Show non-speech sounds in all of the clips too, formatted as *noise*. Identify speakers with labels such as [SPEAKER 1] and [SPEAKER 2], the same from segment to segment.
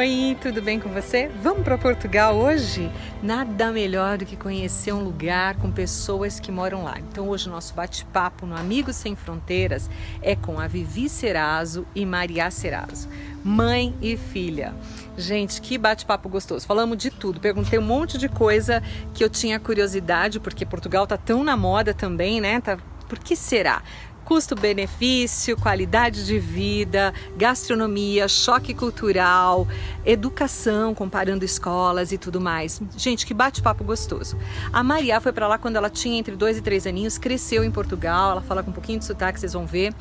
[SPEAKER 1] Oi, tudo bem com você? Vamos para Portugal hoje? Nada melhor do que conhecer um lugar com pessoas que moram lá. Então, hoje o nosso bate-papo no Amigos Sem Fronteiras é com a Vivi Serazo e Maria Serazo, mãe e filha. Gente, que bate-papo gostoso. Falamos de tudo. Perguntei um monte de coisa que eu tinha curiosidade, porque Portugal tá tão na moda também, né? Tá... Por que será? Custo-benefício, qualidade de vida, gastronomia, choque cultural, educação, comparando escolas e tudo mais. Gente, que bate-papo gostoso. A Maria foi para lá quando ela tinha entre dois e três aninhos, cresceu em Portugal, ela fala com um pouquinho de sotaque, vocês vão ver.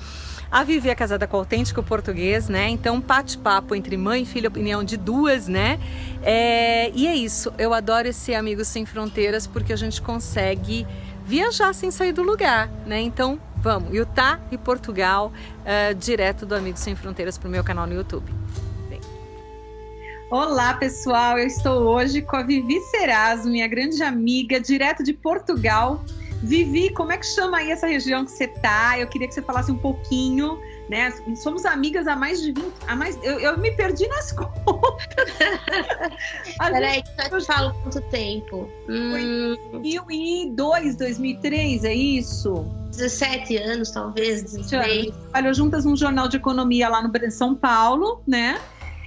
[SPEAKER 1] A Vivi é casada com o autêntico português, né? Então, bate-papo entre mãe e filha, opinião de duas, né? É... E é isso, eu adoro esse Amigos Sem Fronteiras porque a gente consegue viajar sem sair do lugar, né? Então, Vamos, Utah e Portugal, uh, direto do Amigos Sem Fronteiras para o meu canal no YouTube.
[SPEAKER 2] Olá, pessoal. Eu estou hoje com a Vivi Serazo, minha grande amiga, direto de Portugal. Vivi, como é que chama aí essa região que você tá? Eu queria que você falasse um pouquinho né? Somos amigas há mais de 20, há mais, eu, eu me perdi nas *laughs* contas.
[SPEAKER 3] Peraí, só te falo quanto tempo.
[SPEAKER 2] Foi hum... 2002, 2003, é isso?
[SPEAKER 3] 17 anos, talvez, 16.
[SPEAKER 2] Trabalhou juntas num jornal de economia lá no São Paulo, né?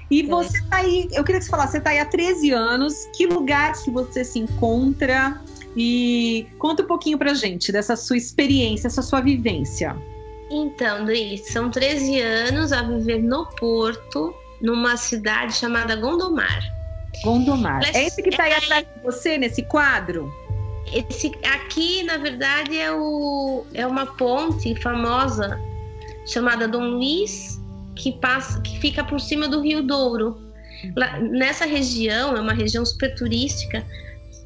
[SPEAKER 2] E é. você é. tá aí, eu queria que você falasse, você tá aí há 13 anos, que lugar que você se encontra? E conta um pouquinho pra gente dessa sua experiência, essa sua vivência.
[SPEAKER 3] Então, Luiz, são 13 anos a viver no Porto, numa cidade chamada Gondomar.
[SPEAKER 2] Gondomar. É esse que está aí é... atrás de você, nesse quadro?
[SPEAKER 3] Esse aqui, na verdade, é, o, é uma ponte famosa chamada Dom Luiz, que, passa, que fica por cima do Rio Douro. Lá, nessa região, é uma região super turística,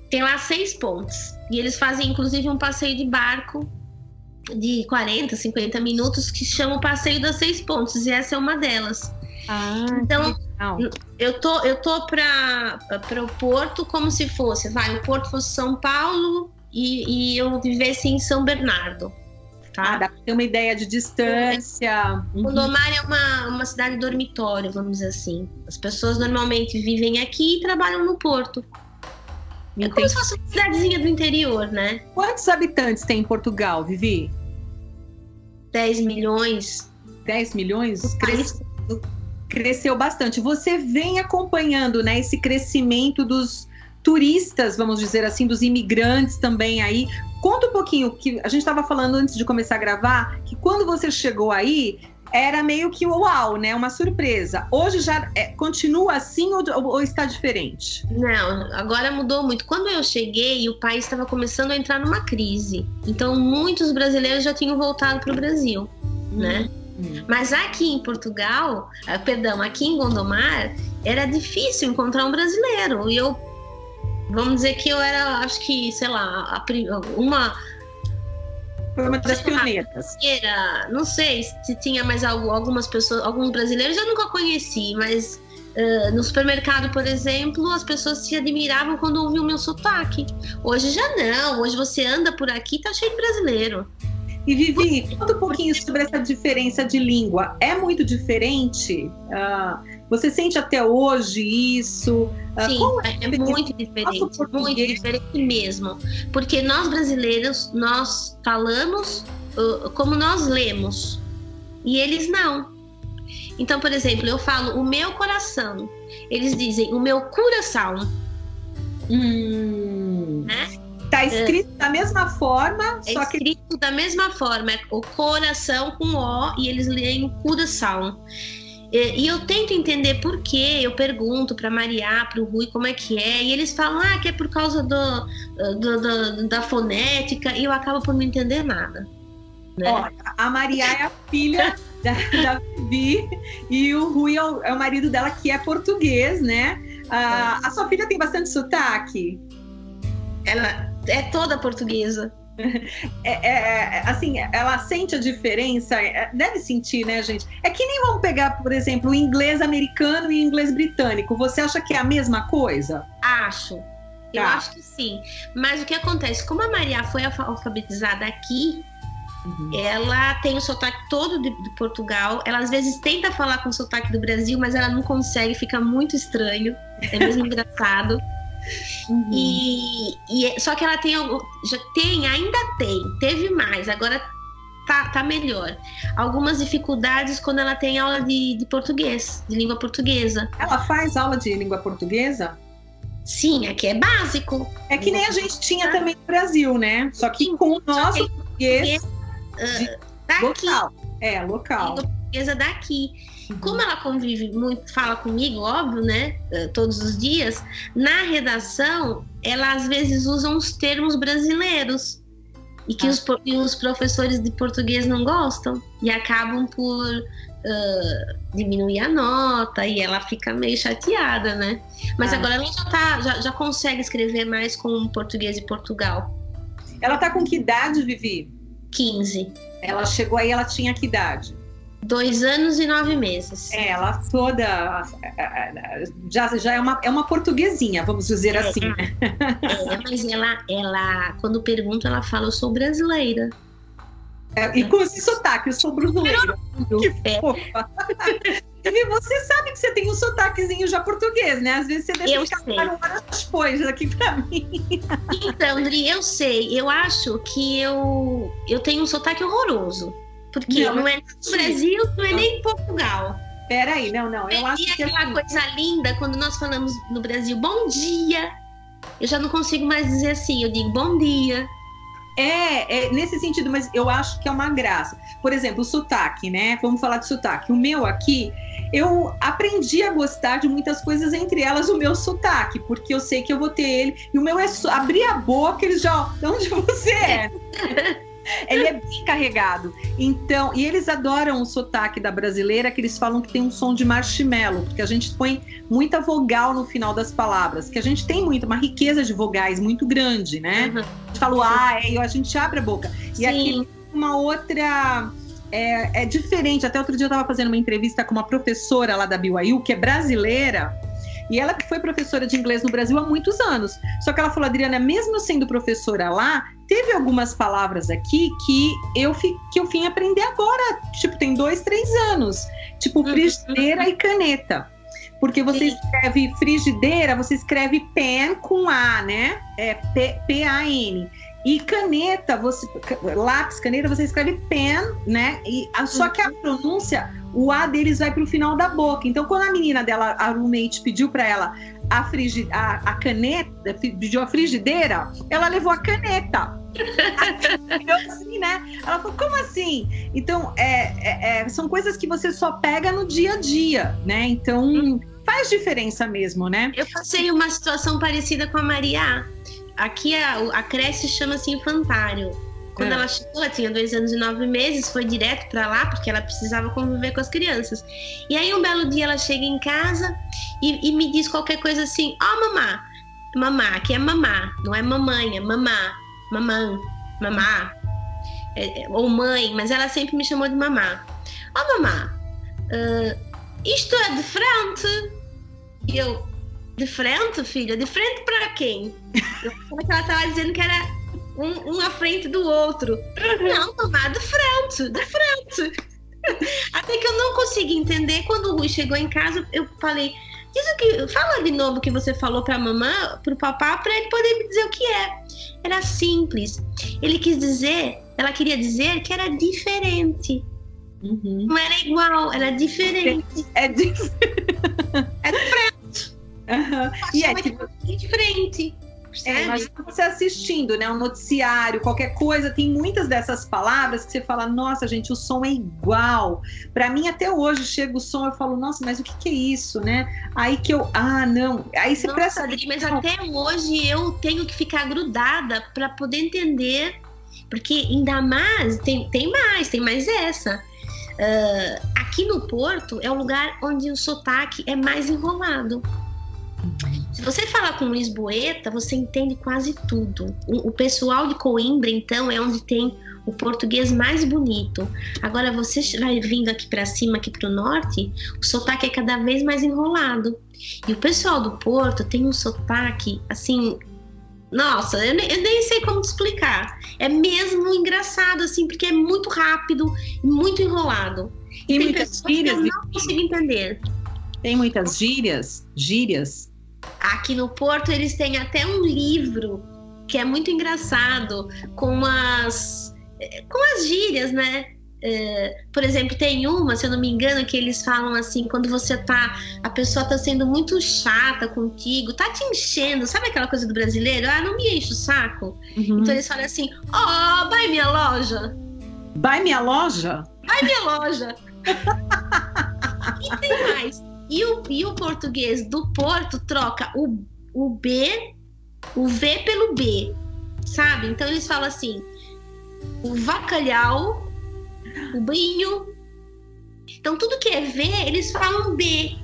[SPEAKER 3] tem lá seis pontes. E eles fazem, inclusive, um passeio de barco de 40, 50 minutos que chama o Passeio das Seis Pontes, e essa é uma delas.
[SPEAKER 2] Ah,
[SPEAKER 3] então, eu tô, eu tô para o Porto como se fosse, vai, o Porto fosse São Paulo e, e eu vivesse em São Bernardo.
[SPEAKER 2] Tá? Ah, dá para ter uma ideia de distância.
[SPEAKER 3] Uhum. Gondomar é uma, uma cidade dormitório, vamos dizer assim. As pessoas normalmente vivem aqui e trabalham no Porto. É como se fosse uma cidadezinha do interior, né?
[SPEAKER 2] Quantos habitantes tem em Portugal, Vivi?
[SPEAKER 3] 10 milhões.
[SPEAKER 2] 10 milhões? Cresceu, cresceu bastante. Você vem acompanhando né, esse crescimento dos turistas, vamos dizer assim, dos imigrantes também aí. Conta um pouquinho, que a gente estava falando antes de começar a gravar, que quando você chegou aí, era meio que uau, né? Uma surpresa. Hoje já é, continua assim ou, ou, está diferente?
[SPEAKER 3] Não, agora mudou muito. Quando eu cheguei, o país estava começando a entrar numa crise. Então, muitos brasileiros já tinham voltado para o Brasil, hum. né? Hum. Mas aqui em Portugal, uh, perdão, aqui em Gondomar, era difícil encontrar um brasileiro. E eu, vamos dizer que eu era, acho que, sei lá, uma
[SPEAKER 2] foi uma das pioneiras.
[SPEAKER 3] Não sei se tinha mais algumas pessoas, alguns brasileiros eu nunca conheci, mas uh, no supermercado, por exemplo, as pessoas se admiravam quando ouviam o meu sotaque. Hoje já não, hoje você anda por aqui tá cheio de brasileiro.
[SPEAKER 2] E Vivi, conta um pouquinho sobre essa diferença de língua. É muito diferente? Uh, você sente até hoje isso?
[SPEAKER 3] Ah, Sim, é, é muito diferente, muito diferente mesmo. Porque nós brasileiros, nós falamos uh, como nós lemos. E eles não. Então, por exemplo, eu falo o meu coração. Eles dizem o meu coração.
[SPEAKER 2] Hum. Né? Tá escrito é, da mesma forma,
[SPEAKER 3] é só que. escrito da mesma forma, é o coração com O e eles leem o coração. E eu tento entender por quê, eu pergunto para Maria, para o Rui como é que é, e eles falam ah, que é por causa do, do, do da fonética, e eu acabo por não entender nada. Né?
[SPEAKER 2] Ó, a Maria é a filha *laughs* da, da Vivi e o Rui é o, é o, marido dela, que é português, né? Ah, a sua filha tem bastante sotaque?
[SPEAKER 3] Ela é toda portuguesa.
[SPEAKER 2] É, é, é, assim, ela sente a diferença, é, deve sentir, né, gente? É que nem vamos pegar, por exemplo, o inglês americano e o inglês britânico. Você acha que é a mesma coisa?
[SPEAKER 3] Acho. Eu tá. acho que sim. Mas o que acontece? Como a Maria foi alfabetizada aqui, Uhum. Ela tem o sotaque todo de, de, Portugal. Ela às vezes tenta falar com o sotaque do Brasil, mas ela não consegue, fica muito estranho. É mesmo *laughs* engraçado. Uhum. E, e, é, só que ela tem já tem, ainda tem, teve mais, agora tá, tá melhor. Algumas dificuldades quando ela tem aula de, de português, de língua portuguesa.
[SPEAKER 2] Ela faz aula de língua portuguesa?
[SPEAKER 3] Sim, aqui é básico.
[SPEAKER 2] É que nem a gente tinha também no Brasil, né? Só que com o nosso português uh, daqui. Local. É, local.
[SPEAKER 3] Língua portuguesa daqui. Uhum. Como ela convive muito, fala comigo, óbvio, né? Uh, todos os dias, na redação, ela às vezes usa uns termos brasileiros e que ah. os, e os professores de português não gostam e acabam por uh, diminuir a nota e ela fica meio chateada, né? Mas ah. agora ela já, tá, já, já consegue escrever mais com português de Portugal.
[SPEAKER 2] Ela tá com que idade, Vivi?
[SPEAKER 3] 15.
[SPEAKER 2] Ela chegou aí, ela tinha que idade?
[SPEAKER 3] Dois anos e nove meses.
[SPEAKER 2] É, ela toda já, já é, uma, é uma portuguesinha, vamos dizer é, assim. Né?
[SPEAKER 3] É, *laughs* mas ela, ela, quando pergunta, ela fala, eu sou brasileira.
[SPEAKER 2] É, e com esse sotaque, eu sou brasileira. *laughs* Que fofa. E você sabe que você tem um sotaquezinho já português, né? Às vezes você deixa eu escapar horas depois aqui pra mim.
[SPEAKER 3] Então, Andri, eu sei. Eu acho que eu, eu tenho um sotaque horroroso. Porque não, não é no Brasil, não é nem em Portugal.
[SPEAKER 2] Peraí, não, não. Eu acho que
[SPEAKER 3] aquela coisa linda quando nós falamos no Brasil, bom dia. Eu já não consigo mais dizer assim, eu digo bom dia.
[SPEAKER 2] É, é, nesse sentido, mas eu acho que é uma graça. Por exemplo, o sotaque, né? Vamos falar de sotaque. O meu aqui, eu aprendi a gostar de muitas coisas, entre elas o meu sotaque, porque eu sei que eu vou ter ele. E o meu é abrir a boca, eles já. De onde você é? *laughs* Ele é bem carregado. Então, e eles adoram o sotaque da brasileira, que eles falam que tem um som de marshmallow, porque a gente põe muita vogal no final das palavras, que a gente tem muito, uma riqueza de vogais muito grande, né? Uhum. A gente fala, ah, é, e a gente abre a boca. E Sim. aqui uma outra. É, é, diferente. Até outro dia eu estava fazendo uma entrevista com uma professora lá da BYU, que é brasileira, e ela que foi professora de inglês no Brasil há muitos anos. Só que ela falou, Adriana, mesmo sendo professora lá, teve algumas palavras aqui que eu, fi, que eu vim aprender agora. Tipo, tem dois, três anos. Tipo, uhum. frigideira e caneta. Porque você Sim. escreve frigideira, você escreve pen com A, né? É P-A-N. E caneta, você lápis, caneta, você escreve pen, né? E, só que a uhum. pronúncia, o A deles vai para o final da boca. Então, quando a menina dela, a roommate, pediu para ela a, frigi, a, a, caneta, pediu a frigideira, ela levou a caneta. *laughs* assim, né? Ela falou, como assim? Então, é, é, é, são coisas que você só pega no dia a dia, né? Então, faz diferença mesmo, né?
[SPEAKER 3] Eu passei uma situação parecida com a Maria aqui a, a creche chama-se infantário. Quando é. ela chegou, ela tinha dois anos e nove meses, foi direto para lá porque ela precisava conviver com as crianças. E aí um belo dia ela chega em casa e, e me diz qualquer coisa assim: Ó, oh, mamá, mamá, aqui é mamá, não é mamãe, é mamá, mamã, mamá, é, é, ou mãe, mas ela sempre me chamou de mamá. Ó, oh, mamá, uh, isto é de frente. E eu, de frente, filha? De frente para quem? Eu que ela estava dizendo que era um, um à frente do outro. Não, mamá, de frente, de frente. *laughs* Até que eu não consegui entender. Quando o Rui chegou em casa, eu falei: Diz o que, fala de novo o que você falou para a mamãe, para o papá, para ele poder me dizer o que é. Era simples. Ele quis dizer, ela queria dizer que era diferente. Uhum. Não era igual, era diferente.
[SPEAKER 2] É, diferente. *laughs*
[SPEAKER 3] é diferente.
[SPEAKER 2] Uhum. E é tipo...
[SPEAKER 3] diferente.
[SPEAKER 2] É, mas você assistindo, né, um noticiário, qualquer coisa, tem muitas dessas palavras que você fala, nossa, gente, o som é igual. Para mim, até hoje, chega o som, eu falo, nossa, mas o que, que é isso, né? Aí que eu, ah, não. Aí você
[SPEAKER 3] nossa, presta. Adri, mas até hoje eu tenho que ficar grudada para poder entender, porque ainda mais, tem, tem mais, tem mais essa. Uh, aqui no Porto é o lugar onde o sotaque é mais enrolado. Se você falar com Lisboeta, você entende quase tudo. O, o pessoal de Coimbra, então, é onde tem o português mais bonito. Agora você vai vindo aqui para cima, aqui para o norte, o sotaque é cada vez mais enrolado. E o pessoal do Porto tem um sotaque assim Nossa, eu nem, eu nem, sei como te explicar. É mesmo engraçado, assim, porque é muito rápido, muito enrolado. E tem, tem muitas gírias. Que eu não consigo entender.
[SPEAKER 2] Tem muitas gírias? Gírias?
[SPEAKER 3] Aqui no Porto eles têm até um livro que é muito engraçado, com as com as gírias, né? É, por exemplo, tem uma, se eu não me engano, que eles falam assim, quando você tá, a pessoa tá sendo muito chata contigo, tá te enchendo, sabe aquela coisa do brasileiro? Ah, não me enche o saco. Uhum. Então eles falam assim, ó, oh, vai minha loja.
[SPEAKER 2] Vai minha loja?
[SPEAKER 3] Vai minha loja. *laughs* e tem mais. E o, e o português do Porto troca o, o B, o V pelo B, sabe? Então eles falam assim, o vacalhau, o brinho. Então tudo que é V, eles falam B.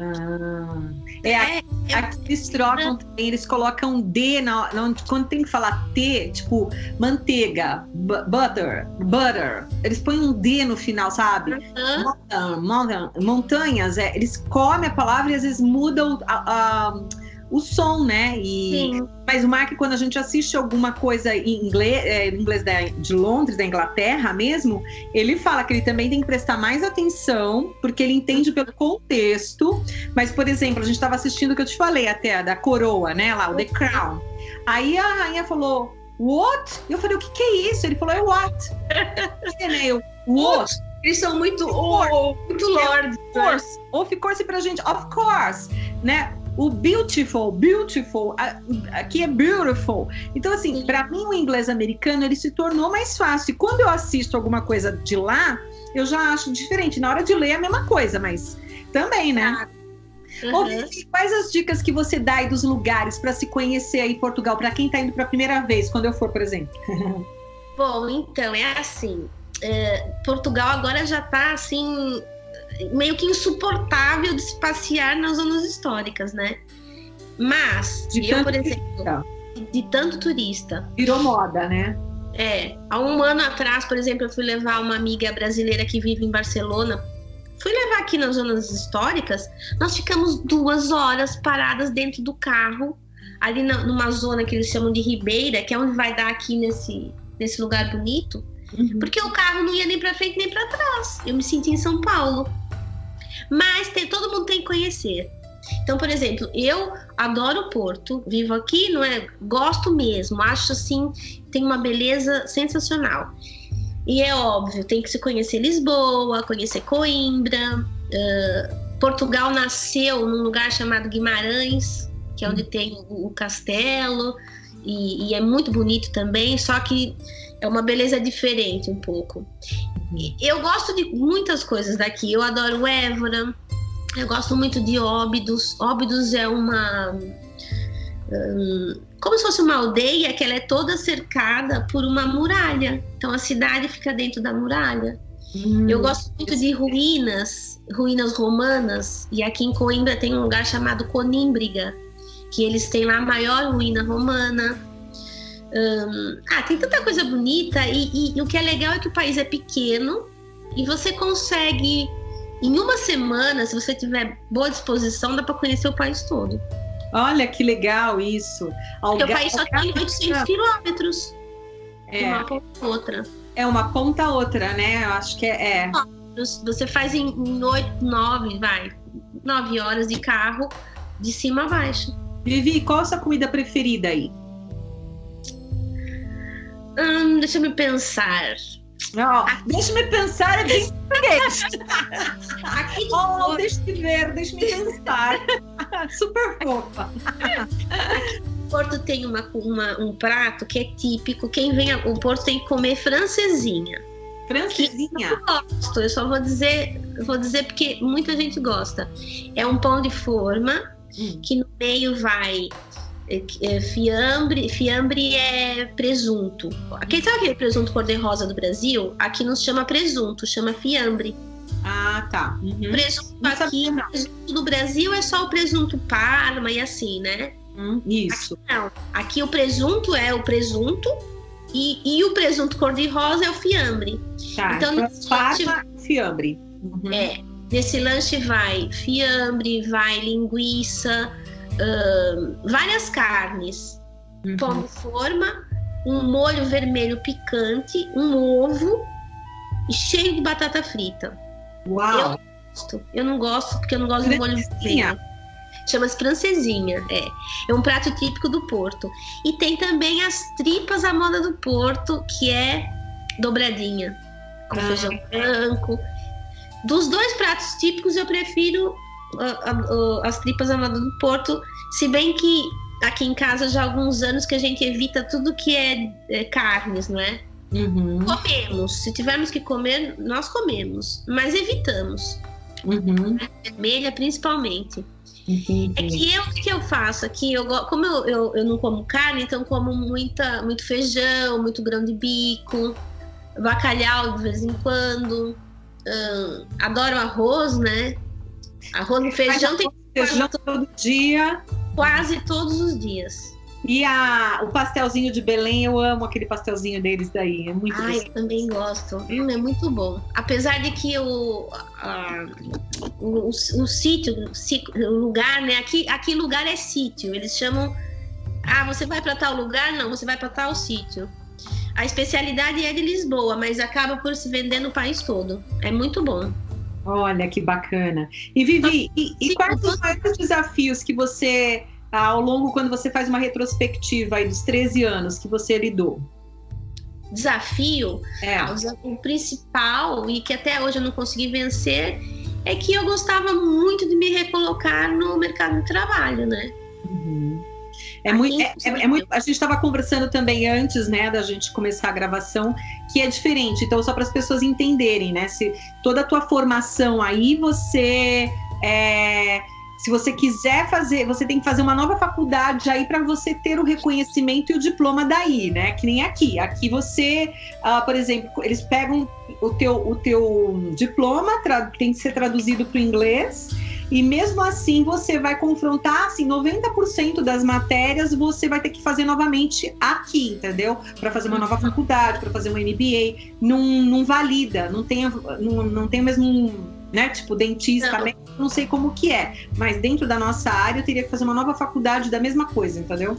[SPEAKER 2] Ah, é, é, é, aqui eles trocam também, eles colocam D na, na, quando tem que falar T, tipo manteiga, butter, butter. Eles põem um D no final, sabe? Mountain, montanhas, é, eles comem a palavra e às vezes mudam a, a o som, né? E, Sim. Mas o Mark, quando a gente assiste alguma coisa em inglês, é, inglês da, de Londres, da Inglaterra mesmo, ele fala que ele também tem que prestar mais atenção, porque ele entende pelo contexto. Mas, por exemplo, a gente estava assistindo o que eu te falei até, da coroa, né? Lá, o The Crown. Aí a rainha falou, what? E eu falei, o que, que é isso? Ele falou, é what? *laughs*
[SPEAKER 3] né? Eu, what? Eles são muito, oh, muito lords.
[SPEAKER 2] Of course. Né? Of course pra gente, of course, né? O beautiful, beautiful, aqui é beautiful. Então, assim, para mim o inglês americano ele se tornou mais fácil. E quando eu assisto alguma coisa de lá, eu já acho diferente. Na hora de ler é a mesma coisa, mas também, né? Uhum. quais as dicas que você dá aí dos lugares para se conhecer aí em Portugal, para quem está indo para a primeira vez, quando eu for, por exemplo? *laughs*
[SPEAKER 3] Bom, então, é assim. É, Portugal agora já está assim meio que insuportável de se passear nas zonas históricas, né? Mas, de eu, por exemplo, turista. de tanto turista.
[SPEAKER 2] Virou moda, né?
[SPEAKER 3] É. Há um ano atrás, por exemplo, eu fui levar uma amiga brasileira que vive em Barcelona. Fui levar aqui nas zonas históricas. Nós ficamos duas horas paradas dentro do carro, ali na, numa zona que eles chamam de Ribeira, que é onde vai dar aqui nesse, nesse lugar bonito. Uhum. Porque o carro não ia nem para frente nem para trás. Eu me senti em São Paulo. Mas tem, todo mundo tem que conhecer. Então, por exemplo, eu adoro o Porto, vivo aqui, não é? Gosto mesmo, acho assim, tem uma beleza sensacional. E é óbvio, tem que se conhecer Lisboa, conhecer Coimbra. Uh, Portugal nasceu num lugar chamado Guimarães, que é onde tem o, o castelo, e, e, é muito bonito também, só que é uma beleza diferente um pouco. Eu gosto de muitas coisas daqui. Eu adoro Évora. Eu gosto muito de Óbidos. Óbidos é uma. Um, como se fosse uma aldeia que ela é toda cercada por uma muralha. Então a cidade fica dentro da muralha. Hum, eu gosto muito de ruínas, ruínas romanas. E aqui em Coimbra tem um lugar chamado Conímbriga, que eles têm lá a maior ruína romana. Ah, tem tanta coisa bonita e, e, e, o que é legal é que o país é pequeno e você consegue, em uma semana, se você tiver boa disposição, dá para conhecer o país todo.
[SPEAKER 2] Olha que legal isso.
[SPEAKER 3] Porque o país só tem 800 quilômetros é. uma ponta a outra.
[SPEAKER 2] É uma ponta a outra, né? Eu acho que é. é.
[SPEAKER 3] Você faz em, em 8, 9, vai, 9 horas de carro, de cima a baixo.
[SPEAKER 2] Vivi, qual a sua comida preferida aí?
[SPEAKER 3] Hum, deixa eu pensar.
[SPEAKER 2] Não, deixa-me pensar aqui em *laughs* português. aqui oh, deixa-me ver, deixa-me pensar. *laughs* Super fofa.
[SPEAKER 3] Porto tem uma, uma, um prato que é típico. Quem vem ao Porto tem que comer francesinha.
[SPEAKER 2] Francesinha?
[SPEAKER 3] Eu gosto, eu só vou dizer, vou dizer porque muita gente gosta. É um pão de forma hum. que no meio vai é, é, fiambre, fiambre é presunto. Aquele, sabe aquele presunto cor-de-rosa do Brasil? Aqui não se chama presunto, chama fiambre.
[SPEAKER 2] Ah, tá.
[SPEAKER 3] Uhum. Presunto não aqui, o presunto do Brasil é só o presunto parma e assim, né?
[SPEAKER 2] Hum, isso.
[SPEAKER 3] Aqui, não. Aqui o presunto é o presunto e, e o presunto cor-de-rosa é o fiambre.
[SPEAKER 2] Tá, então, então parma, fiambre.
[SPEAKER 3] Uhum. É. Nesse lanche vai fiambre, vai linguiça, uh, várias carnes. uhum. pão de forma, um molho vermelho picante, um ovo e cheio de batata frita.
[SPEAKER 2] Uau!
[SPEAKER 3] Eu gosto. Eu não gosto porque eu não gosto de molho vermelho. Chama-se francesinha, é. É um prato típico do Porto. E tem também as tripas à moda do Porto, que é dobradinha, com ah. feijão branco. Dos dois pratos típicos, eu prefiro as tripas à moda do Porto, se bem que aqui em casa já há alguns anos que a gente evita tudo que é, é carnes, não é? Uhum. Comemos. Se tivermos que comer, nós comemos, mas evitamos. Uhum. Vermelha, principalmente. Entendi. É que eu o que eu faço aqui, eu, como eu, eu, eu, não como carne, então como muita, muito feijão, muito grão de bico, bacalhau de vez em quando. Hum, adoro arroz, né? Arroz e feijão tem
[SPEAKER 2] feijão todo dia.
[SPEAKER 3] Quase todos os dias.
[SPEAKER 2] E a, o pastelzinho de Belém, eu amo aquele pastelzinho deles daí. É muito
[SPEAKER 3] Ah, eu também gosto. Hum, é muito bom. Apesar de que o, a, o, o, o sítio, o lugar, né? Aqui, aqui lugar é sítio. Eles chamam. Ah, você vai para tal lugar? Não, você vai para tal sítio. A especialidade é de Lisboa, mas acaba por se vender no país todo. É muito bom.
[SPEAKER 2] Olha que bacana. E Vivi, e, e quais os maiores desafios que você ao longo, quando você faz uma retrospectiva aí dos 13 anos que você lidou?
[SPEAKER 3] Desafio, é. o principal e que até hoje eu não consegui vencer é que eu gostava muito de me recolocar no mercado de trabalho, né?
[SPEAKER 2] É muito, é, é, é muito, a gente estava conversando também antes, né, da gente começar a gravação, que é diferente. Então, só para as pessoas entenderem, né, se toda a tua formação aí você é, se você quiser fazer, você tem que fazer uma nova faculdade aí para você ter o reconhecimento e o diploma daí, né? Que nem aqui. Aqui você, uh, por exemplo, eles pegam o teu, o teu diploma, tem que ser traduzido para o inglês. E mesmo assim, você vai confrontar, assim, 90% das matérias você vai ter que fazer novamente aqui, entendeu? Para fazer uma nova faculdade, para fazer um MBA. Não, não valida, não tem, não, não tem o mesmo né? Tipo, dentista, não. não sei como que é. Mas dentro da nossa área eu teria que fazer uma nova faculdade da mesma coisa, entendeu?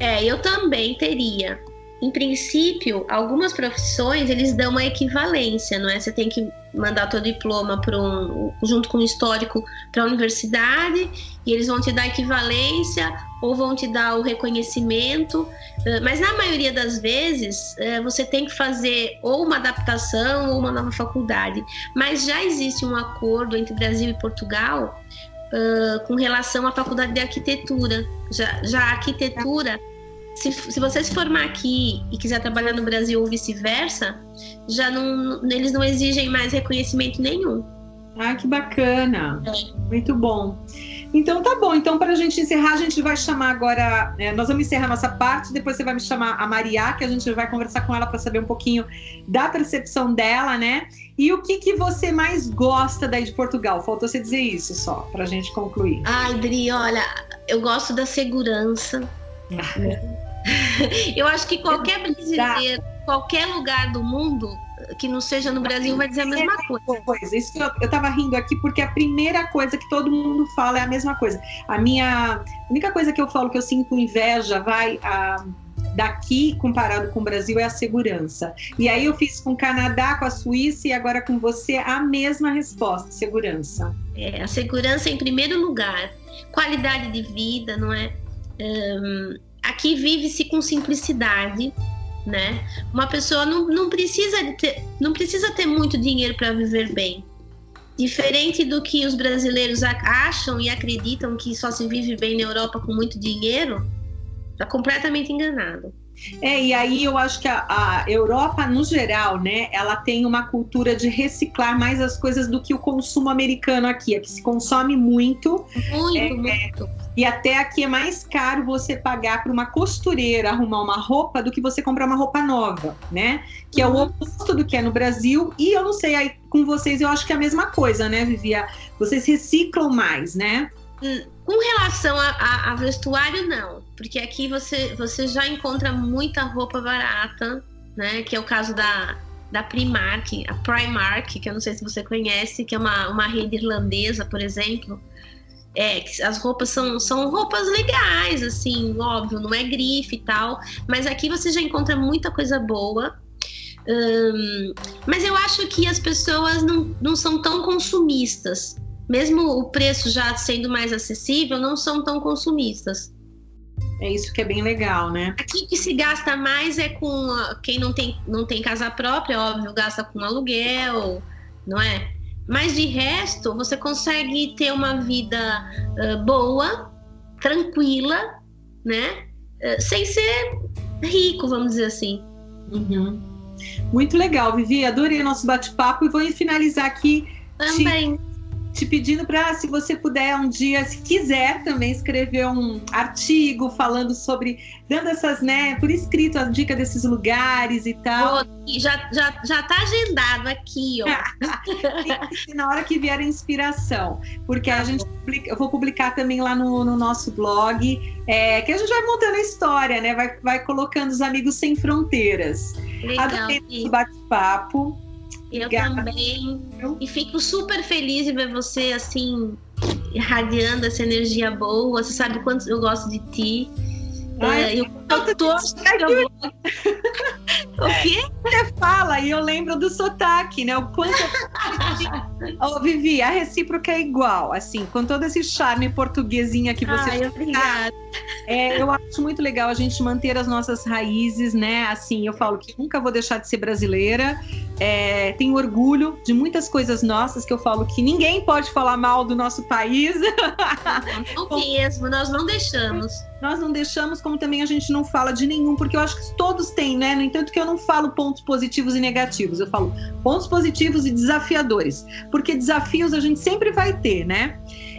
[SPEAKER 3] É, eu também teria. Em princípio, algumas profissões eles dão uma equivalência, não é? Você tem que mandar teu diploma para um, junto com o histórico para a universidade e eles vão te dar equivalência ou vão te dar o reconhecimento. Eh, mas na maioria das vezes eh, você tem que fazer ou uma adaptação ou uma nova faculdade. Mas já existe um acordo entre Brasil e Portugal uh, com relação à faculdade de arquitetura. Já, já a arquitetura se, se você se formar aqui e quiser trabalhar no Brasil ou vice-versa, já não, eles não exigem mais reconhecimento nenhum.
[SPEAKER 2] Ah, que bacana! É. Muito bom. Então tá bom. Então, para a gente encerrar, a gente vai chamar agora. É, nós vamos encerrar nossa parte, depois você vai me chamar a Maria, que a gente vai conversar com ela para saber um pouquinho da percepção dela, né? E o que, que você mais gosta daí de Portugal? Faltou você dizer isso só, para a gente concluir.
[SPEAKER 3] Ai, Dri, olha, eu gosto da segurança. *laughs* Eu acho que qualquer brasileiro, qualquer lugar do mundo que não seja no Brasil vai dizer a mesma coisa.
[SPEAKER 2] coisa. Isso eu, eu tava rindo aqui porque a primeira coisa que todo mundo fala é a mesma coisa. A minha a única coisa que eu falo que eu sinto inveja vai a, daqui comparado com o Brasil é a segurança. E aí eu fiz com o Canadá, com a Suíça e agora com você a mesma resposta, segurança.
[SPEAKER 3] É, a segurança em primeiro lugar, qualidade de vida, não é? Um, aqui vive-se com simplicidade, né? Uma pessoa não, não, precisa ter, não precisa ter muito dinheiro para viver bem. Diferente do que os brasileiros acham e acreditam que só se vive bem na Europa com muito dinheiro, está completamente enganado.
[SPEAKER 2] É, e aí eu acho que a, a, Europa, no geral, né, ela tem uma cultura de reciclar mais as coisas do que o consumo americano aqui. Aqui se consome muito.
[SPEAKER 3] Muito, é, muito.
[SPEAKER 2] E até aqui é mais caro você pagar para uma costureira arrumar uma roupa do que você comprar uma roupa nova, né? Que uhum. é o uhum. oposto do que é no Brasil. E eu não sei, aí com vocês eu acho que é a mesma coisa, né, Vivia? Vocês reciclam mais, né?
[SPEAKER 3] Hum, com relação a, a, a, vestuário, não, porque aqui você, você já encontra muita roupa barata, né? Que é o caso da, da Primark, a Primark, que eu não sei se você conhece, que é uma, uma rede irlandesa, por exemplo. É, as roupas são, são roupas legais, assim, óbvio, não é grife e tal, mas aqui você já encontra muita coisa boa. Um, mas eu acho que as pessoas não, não são tão consumistas. Mesmo o preço já sendo mais acessível, não são tão consumistas.
[SPEAKER 2] É isso que é bem legal, né?
[SPEAKER 3] Aqui que se gasta mais é com quem não tem, não tem casa própria, óbvio, gasta com aluguel, não é? Mas de resto, você consegue ter uma vida uh, boa, tranquila, né? Uh, sem ser rico, vamos dizer assim.
[SPEAKER 2] Uhum. Muito legal, Vivi. Adorei o nosso bate-papo e vou finalizar aqui.
[SPEAKER 3] Também.
[SPEAKER 2] Te te pedindo para, se você puder um dia, se quiser também escrever um artigo falando sobre, dando essas, né, por escrito a dica desses lugares e tal.
[SPEAKER 3] já, já, já tá agendado aqui, ó. *laughs*
[SPEAKER 2] na hora que vier a inspiração, porque a tá gente publica, eu vou publicar também lá no, no nosso blog, é, que a gente vai montando a história, né, vai, vai colocando os amigos sem fronteiras.
[SPEAKER 3] Legal. Adorei
[SPEAKER 2] bate-papo.
[SPEAKER 3] Eu também. E fico super feliz de ver você assim, irradiando essa energia boa. Você sabe quanto eu gosto de ti. Ai, é, eu, eu torço *laughs*
[SPEAKER 2] O quê? Você fala e eu lembro do sotaque, né? O quanto. oh, Vivi, a recíproca é igual, assim, com todo esse charme portuguesinha que você.
[SPEAKER 3] Ai, obrigada.
[SPEAKER 2] É, eu acho muito legal a gente manter as nossas raízes, né? Assim, eu falo que nunca vou deixar de ser brasileira. É, tenho orgulho de muitas coisas nossas que eu falo que ninguém pode falar mal do nosso país.
[SPEAKER 3] Não, não mesmo, nós não deixamos.
[SPEAKER 2] Nós não deixamos, como também a gente não fala de nenhum, porque eu acho que todos têm, né? No entanto, que eu não falo pontos positivos e negativos, eu falo pontos positivos e desafiadores, porque desafios a gente sempre vai ter, né?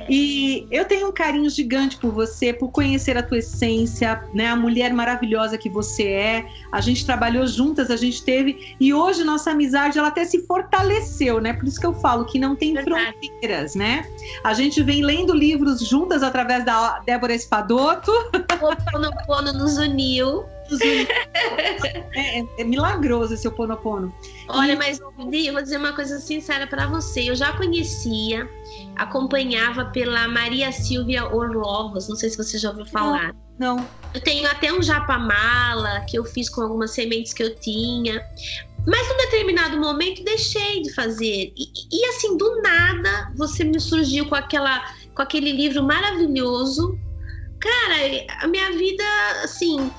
[SPEAKER 2] E eu tenho um carinho gigante por você, por conhecer a tua essência, né? A mulher maravilhosa que você é. A gente trabalhou juntas, a gente teve e hoje nossa amizade ela até se fortaleceu, né? Por isso que eu falo que não tem Verdade. fronteiras, né? A gente vem lendo livros juntas através da Débora Espadoto.
[SPEAKER 3] O Ponopono nos uniu. *laughs*
[SPEAKER 2] É, é, é, milagroso esse Oponopono.
[SPEAKER 3] Olha, e... mas eu vou dizer uma coisa sincera para você. Eu já conhecia, acompanhava pela Maria Silvia Orlovas, não sei se você já ouviu falar.
[SPEAKER 2] Não. não.
[SPEAKER 3] Eu tenho até um japamala que eu fiz com algumas sementes que eu tinha. Mas num determinado momento deixei de fazer. E, e assim, do nada, você me surgiu com aquela com aquele livro maravilhoso. Cara, a minha vida, assim,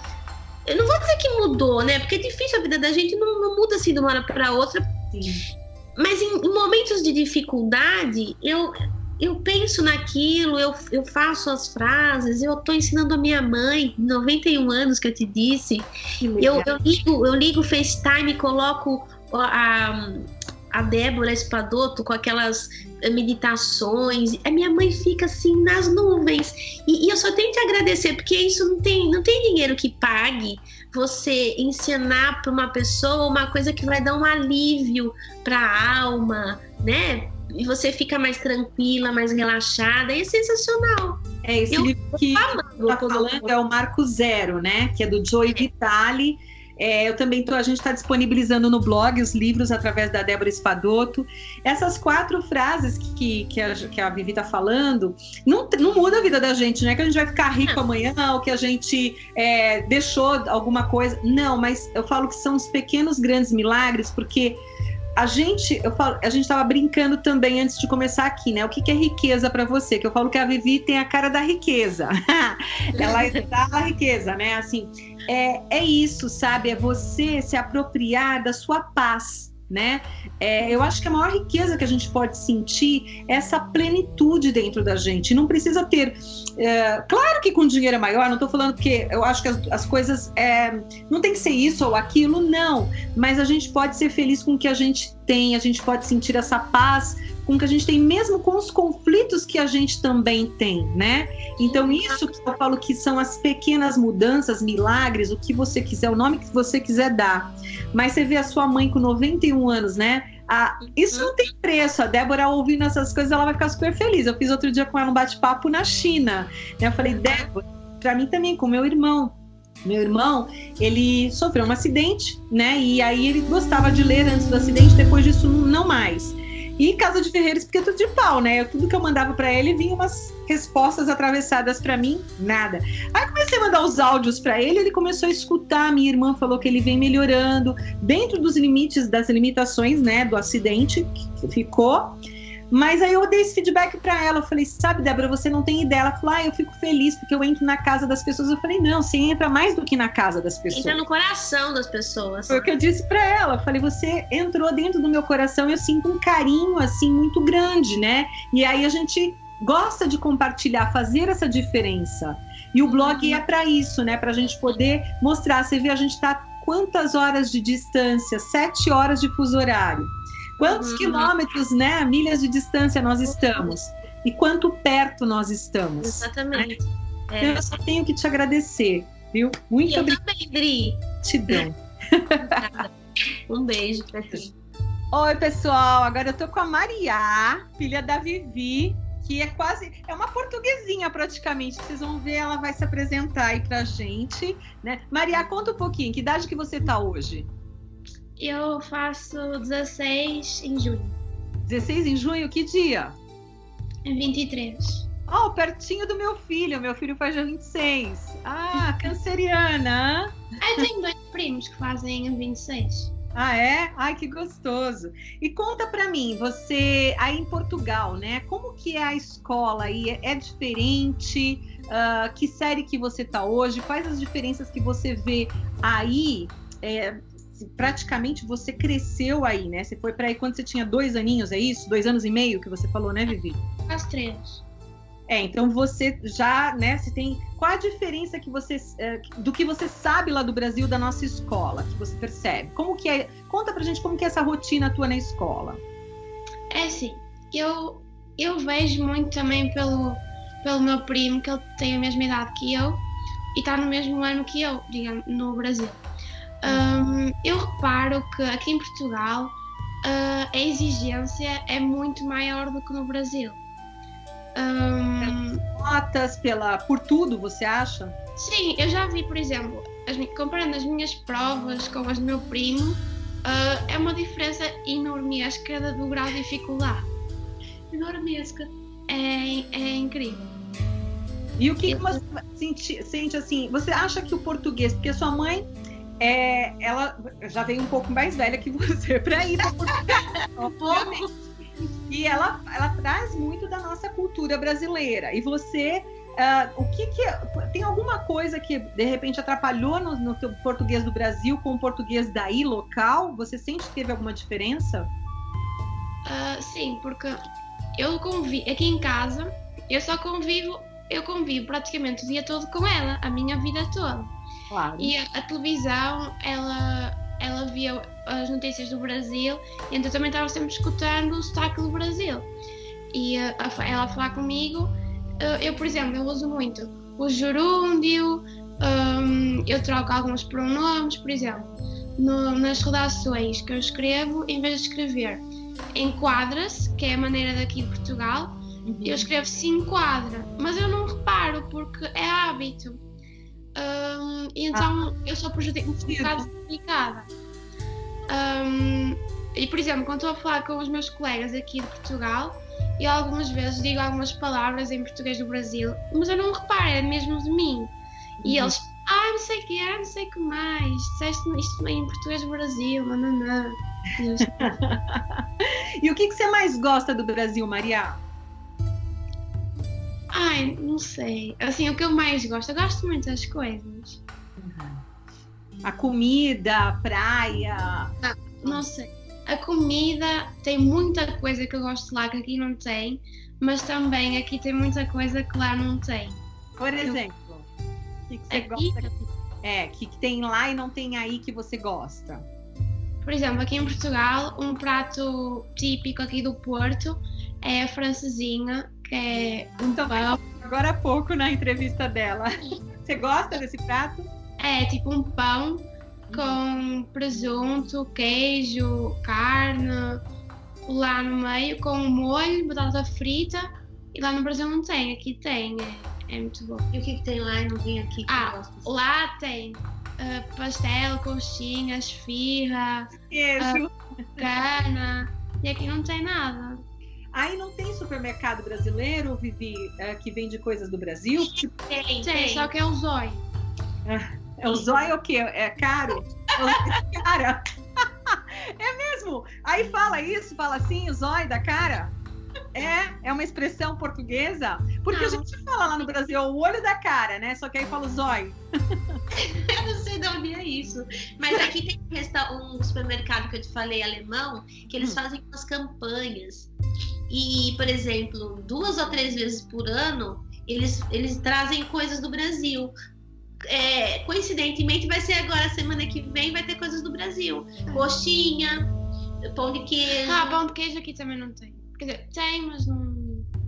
[SPEAKER 3] eu não vou dizer que mudou, né? Porque é difícil a vida da gente, não, não muda assim de uma hora para outra. Sim. Mas em, em, momentos de dificuldade, eu, eu penso naquilo, eu, eu faço as frases, eu estou ensinando a minha mãe, 91 anos que eu te disse. Eu, eu, ligo, eu ligo o FaceTime, coloco a, a Débora Espadoto com aquelas meditações. A minha mãe fica assim nas nuvens. E, e, eu só tenho que agradecer, porque isso não tem, não tem dinheiro que pague você ensinar para uma pessoa uma coisa que vai dar um alívio para a alma, né? E você fica mais tranquila, mais relaxada, e é sensacional.
[SPEAKER 2] É, esse eu livro que está falando é o Marco Zero, né? Que é do Joey é. Vitale é, eu também tô, a gente está disponibilizando no blog os livros através da Débora Espadoto. Essas quatro frases que, que, a, que a Vivi está falando não, não muda a vida da gente, não é que a gente vai ficar rico amanhã, ou que a gente é, deixou alguma coisa. Não, mas eu falo que são os pequenos grandes milagres, porque a gente, eu falo, a gente estava brincando também antes de começar aqui, né? O que, que é riqueza para você? Que eu falo que a Vivi tem a cara da riqueza. *laughs* Ela dá a riqueza, né? Assim, é, é isso, sabe? É você se apropriar da sua paz né? É, eu acho que a maior riqueza que a gente pode sentir é essa plenitude dentro da gente. Não precisa ter. É, claro que com dinheiro é maior, não estou falando que eu acho que as, as coisas. É, não tem que ser isso ou aquilo, não. Mas a gente pode ser feliz com o que a gente tem, a gente pode sentir essa paz com o que a gente tem, mesmo com os conflitos que a gente também tem, né? Então, isso que eu falo que são as pequenas mudanças, milagres, o que você quiser, o nome que você quiser dar. Mas você vê a sua mãe com 91 anos, né? Ah, isso não tem preço. A Débora ouvindo essas coisas, ela vai ficar super feliz. Eu fiz outro dia com ela um bate-papo na China. Né? Eu falei, Débora, para mim também, com meu irmão. Meu irmão, ele sofreu um acidente, né? E aí ele gostava de ler antes do acidente, depois disso não mais. E Casa de Ferreiros, porque é tudo de pau, né? Tudo que eu mandava para ele vinha umas respostas atravessadas para mim, nada. Aí comecei a mandar os áudios para ele, ele começou a escutar. Minha irmã falou que ele vem melhorando dentro dos limites, das limitações, né, do acidente que ficou. Mas aí eu dei esse feedback para ela. Eu falei, sabe, Débora, você não tem ideia. Ela falou, ah, eu fico feliz porque eu entro na casa das pessoas. Eu falei, não, você entra mais do que na casa das pessoas.
[SPEAKER 3] Entra no coração das pessoas.
[SPEAKER 2] Foi o que eu disse para ela. Eu falei, você entrou dentro do meu coração eu sinto um carinho, assim, muito grande, né? E aí a gente gosta de compartilhar, fazer essa diferença. E o blog uhum. é para isso, né? Para a gente poder mostrar. Você vê, a gente está quantas horas de distância? Sete horas de fuso horário. Quantos uhum. quilômetros, né, milhas de distância nós estamos? E quanto perto nós estamos?
[SPEAKER 3] Exatamente.
[SPEAKER 2] É. Eu só tenho que te agradecer, viu? Muito
[SPEAKER 3] obrigada. também, Dri.
[SPEAKER 2] Gratidão.
[SPEAKER 3] um beijo pra ti.
[SPEAKER 2] Oi, pessoal. Agora eu tô com a Maria, filha da Vivi, que é quase é uma portuguesinha praticamente. Vocês vão ver, ela vai se apresentar aí pra gente, né? Maria, conta um pouquinho, que idade que você tá hoje?
[SPEAKER 4] Eu faço 16 em junho.
[SPEAKER 2] 16 em junho, que dia?
[SPEAKER 4] 23.
[SPEAKER 2] Oh, pertinho do meu filho. Meu filho faz dia 26. Ah, *laughs* canceriana.
[SPEAKER 4] Eu tenho dois primos que fazem 26.
[SPEAKER 2] Ah, é? Ai, que gostoso. E conta para mim, você aí em Portugal, né? Como que é a escola aí? É diferente? Uh, que série que você tá hoje? Quais as diferenças que você vê aí é, praticamente você cresceu aí, né? Você foi para aí quando você tinha dois aninhos, é isso? Dois anos e meio que você falou, né, Vivi?
[SPEAKER 4] Quase três.
[SPEAKER 2] É, então você já, né, você tem. Qual a diferença que você, é, do que você sabe lá do Brasil da nossa escola, que você percebe? Como que é? Conta pra gente como que é essa rotina tua na escola.
[SPEAKER 4] É assim, eu, eu vejo muito também pelo, pelo meu primo, que ele tem a mesma idade que eu e está no mesmo ano que eu, digamos, no Brasil. Um, eu reparo que aqui em Portugal uh, a exigência é muito maior do que no Brasil.
[SPEAKER 2] Um, Notas pela, por tudo, você acha?
[SPEAKER 4] Sim, eu já vi, por exemplo, as, comparando as minhas provas com as do meu primo, uh, é uma diferença enormesca do grau de dificuldade. Enormesca. É, é incrível.
[SPEAKER 2] E o que, que você sente, sente assim? Você acha que o português, porque sua mãe é, ela já veio um pouco mais velha que *laughs* você para ir para E ela, ela traz muito da nossa cultura brasileira. E você, uh, o que que tem alguma coisa que de repente atrapalhou no, no teu português do Brasil com o português daí local? Você sente que teve alguma diferença?
[SPEAKER 4] Uh, sim, porque eu convivo aqui em casa, eu só convivo, eu convivo praticamente o dia todo com ela, a minha vida toda.
[SPEAKER 2] Claro.
[SPEAKER 4] E a, a, televisão, ela, ela via as notícias do Brasil, e então também estava sempre escutando o sotaque do Brasil. E a, a, ela a falar comigo, eh, eu, por exemplo, eu uso muito o gerúndio, um, eu troco alguns pronomes, por exemplo, no, nas redações que eu escrevo, em vez de escrever enquadra-se, que é a maneira daqui de Portugal, uhum. eu escrevo se enquadra, mas eu não reparo porque é hábito. Um, então ah. eu sou prejudico um bocado complicada. Um, e por exemplo, quando estou a falar com os meus colegas aqui de Portugal, eu algumas vezes digo algumas palavras em português do Brasil, mas eu não reparo, é mesmo de mim. E uhum. eles, ah, não sei o que, ah, não sei o que mais, disseste isto em português do Brasil, nananã. *laughs*
[SPEAKER 2] e o que, que você mais gosta do Brasil, Maria?
[SPEAKER 4] Ai, não sei. Assim, o que eu mais gosto, eu gosto muito das coisas.
[SPEAKER 2] A comida, a praia.
[SPEAKER 4] Ah, não sei. A comida tem muita coisa que eu gosto lá que aqui não tem, mas também aqui tem muita coisa que lá não tem.
[SPEAKER 2] Por exemplo, o que, que você aqui, gosta? Que, é, que tem lá e não tem aí que você gosta?
[SPEAKER 4] Por exemplo, aqui em Portugal, um prato típico aqui do Porto é a francesinha, é então, pão.
[SPEAKER 2] Agora há pouco na entrevista dela. *laughs* Você gosta desse prato?
[SPEAKER 4] É, tipo um pão com presunto, queijo, carne, lá no meio, com um molho, batata frita. E lá no Brasil não tem, aqui tem. É, é muito bom.
[SPEAKER 3] E o que, que tem lá e não tem aqui?
[SPEAKER 4] ah, lá tem uh, pastel, coxinha, esfirra,
[SPEAKER 2] queijo,
[SPEAKER 4] uh, carne. E aqui não tem nada.
[SPEAKER 2] Aí não tem supermercado brasileiro, Vivi, é, que vende coisas do Brasil?
[SPEAKER 4] Tem, tem, tem. só que é o Zói.
[SPEAKER 2] É, é o Zói é o quê? É caro? É cara. *laughs* é mesmo? Aí fala isso, fala assim, o Zói da cara? É, é uma expressão portuguesa? Porque não. a gente fala lá no Brasil o olho da cara, né? Só que aí fala o zóio. *laughs*
[SPEAKER 3] eu não sei de onde é isso. Mas aqui tem um supermercado que eu te falei, alemão, que eles hum. fazem umas campanhas. E, por exemplo, duas ou três vezes por ano, eles, eles trazem coisas do Brasil. É, coincidentemente, vai ser agora, semana que vem, vai ter coisas do Brasil. Coxinha, pão de queijo.
[SPEAKER 4] Ah, pão de queijo aqui também não tem. Quer dizer, tem, mas não.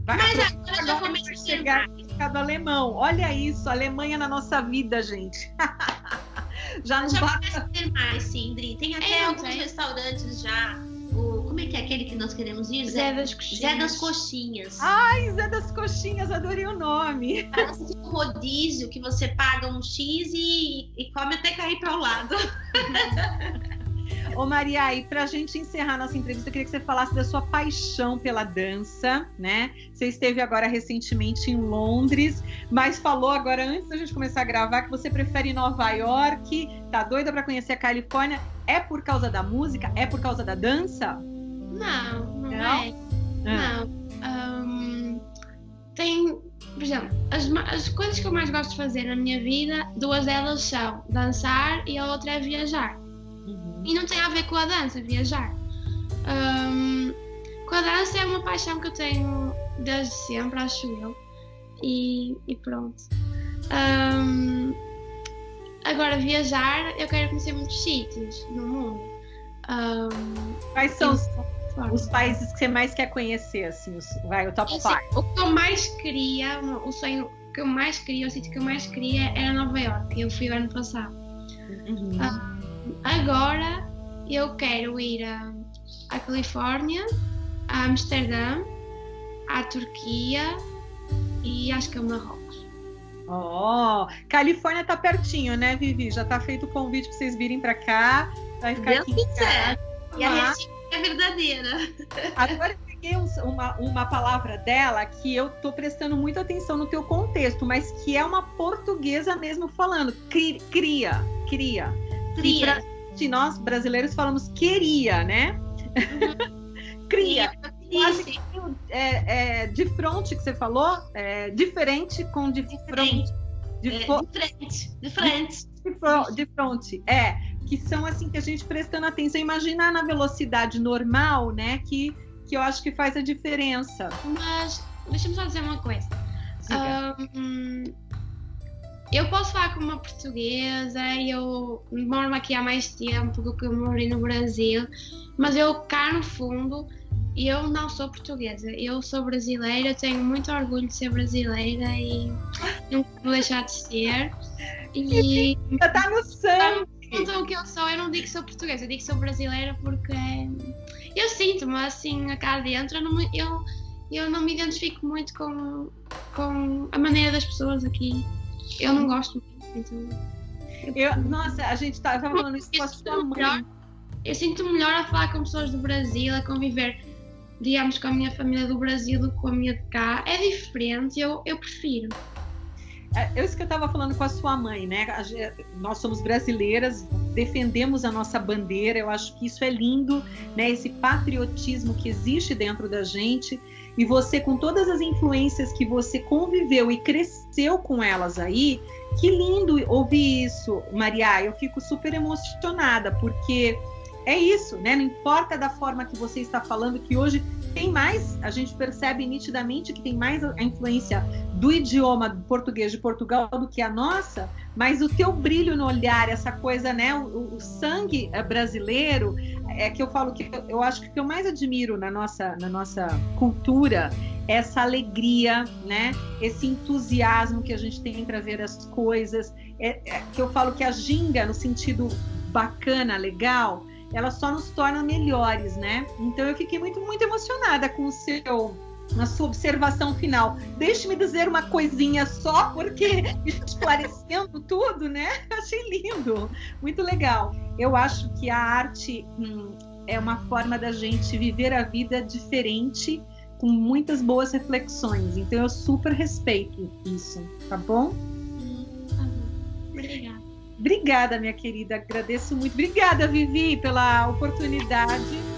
[SPEAKER 2] Vai, mas agora já começa a chegar mercado alemão. Olha isso, Alemanha na nossa vida, gente. *laughs*
[SPEAKER 3] já não já basta ter mais, Sindri. Tem até é, alguns restaurantes já. O, como é que é aquele que nós queremos ir?
[SPEAKER 4] Zé, Zé das Coxinhas.
[SPEAKER 3] Zé das Coxinhas.
[SPEAKER 2] Ai, Zé das Coxinhas, adorei o nome.
[SPEAKER 3] Parece um rodízio que você paga um X e, e come até cair para o lado. *laughs*
[SPEAKER 2] Ô Maria, e para a gente encerrar nossa entrevista, eu queria que você falasse da sua paixão pela dança, né? Você esteve agora recentemente em Londres, mas falou agora, antes da gente começar a gravar, que você prefere Nova York, tá doida para conhecer a Califórnia. É por causa da música? É por causa da dança?
[SPEAKER 4] Não, não, não? é. Ah. Não. Um, tem, por exemplo, as, as coisas que eu mais gosto de fazer na minha vida, duas delas são dançar e a outra é viajar. E não tem a ver com a dança, viajar. Um, com a dança é uma paixão que eu tenho desde sempre, acho eu. E, e pronto. Um, agora, viajar, eu quero conhecer muitos sítios no mundo. Um,
[SPEAKER 2] Quais são os, os, países que você mais quer conhecer? Assim, os, vai, o top 5.
[SPEAKER 4] Assim, o que eu mais queria, o sonho que eu mais queria, o sítio que eu mais queria era Nova York. Eu fui ano passado. Uhum. Agora eu quero ir à Califórnia, a Amsterdã, à Turquia e acho que ao Marrocos.
[SPEAKER 2] Oh, Califórnia tá pertinho, né, Vivi? Já tá feito o convite para vocês virem para cá. Vai ficar Deus aqui
[SPEAKER 3] quiser. E a receita é verdadeira. *laughs*
[SPEAKER 2] Agora eu peguei uma, uma palavra dela que eu tô prestando muita atenção no teu contexto, mas que é uma portuguesa mesmo falando. Cria, cria. Cria
[SPEAKER 3] Cria.
[SPEAKER 2] Se nós brasileiros falamos queria, né? Uhum. *laughs* Cria. Quase é, é, de frente que você falou, é, diferente com de frente.
[SPEAKER 3] De, é, fo... de frente. De frente.
[SPEAKER 2] De, de fronte. É, que são assim que a gente prestando atenção. Imaginar na velocidade normal, né? Que, que eu acho que faz a diferença.
[SPEAKER 4] Mas deixa-me só dizer uma coisa. Um, eu posso falar como uma portuguesa, eu moro aqui há mais tempo do que eu morei no Brasil, mas eu cá no fundo eu não sou portuguesa, eu sou brasileira, tenho muito orgulho de ser brasileira e não vou deixar de ser.
[SPEAKER 2] E *laughs* está no sangue.
[SPEAKER 4] Então o que eu sou, eu não digo que sou portuguesa, eu digo que sou brasileira porque eu sinto-me assim cá dentro, eu não, me, eu, eu não me identifico muito com, com a maneira das pessoas aqui. Eu não gosto muito, então.
[SPEAKER 2] Eu, nossa, a gente estava falando isso com a sua mãe. Melhor,
[SPEAKER 4] eu sinto melhor a falar com pessoas do Brasil, a conviver, digamos, com a minha família do Brasil do que com a minha de cá. É diferente, eu, eu prefiro.
[SPEAKER 2] É, é isso que eu estava falando com a sua mãe, né? Nós somos brasileiras, defendemos a nossa bandeira, eu acho que isso é lindo, né? Esse patriotismo que existe dentro da gente. E você, com todas as influências que você conviveu e cresceu com elas aí, que lindo ouvir isso, Maria. Eu fico super emocionada, porque é isso, né? Não importa da forma que você está falando, que hoje tem mais, a gente percebe nitidamente que tem mais a influência do idioma português de Portugal do que a nossa, mas o teu brilho no olhar, essa coisa, né? O, o sangue eh, brasileiro, é que eu falo que eu, eu acho que o que eu mais admiro na nossa, na nossa cultura é essa alegria, né? Esse entusiasmo que a gente tem para ver as coisas, é, é, que eu falo que a ginga, no sentido bacana, legal, ela só nos torna melhores, né? Então eu fiquei muito, muito emocionada com o seu na sua observação final. Deixe-me dizer uma coisinha só, porque *laughs* esclarecendo tudo, né? *laughs* Achei lindo, muito legal. Eu acho que a arte hum, é uma forma da gente viver a vida diferente, com muitas boas reflexões. Então eu super respeito isso, tá bom?
[SPEAKER 4] Hum, tá bom. Obrigada.
[SPEAKER 2] Obrigada, minha querida. Agradeço muito. Obrigada, Vivi, pela oportunidade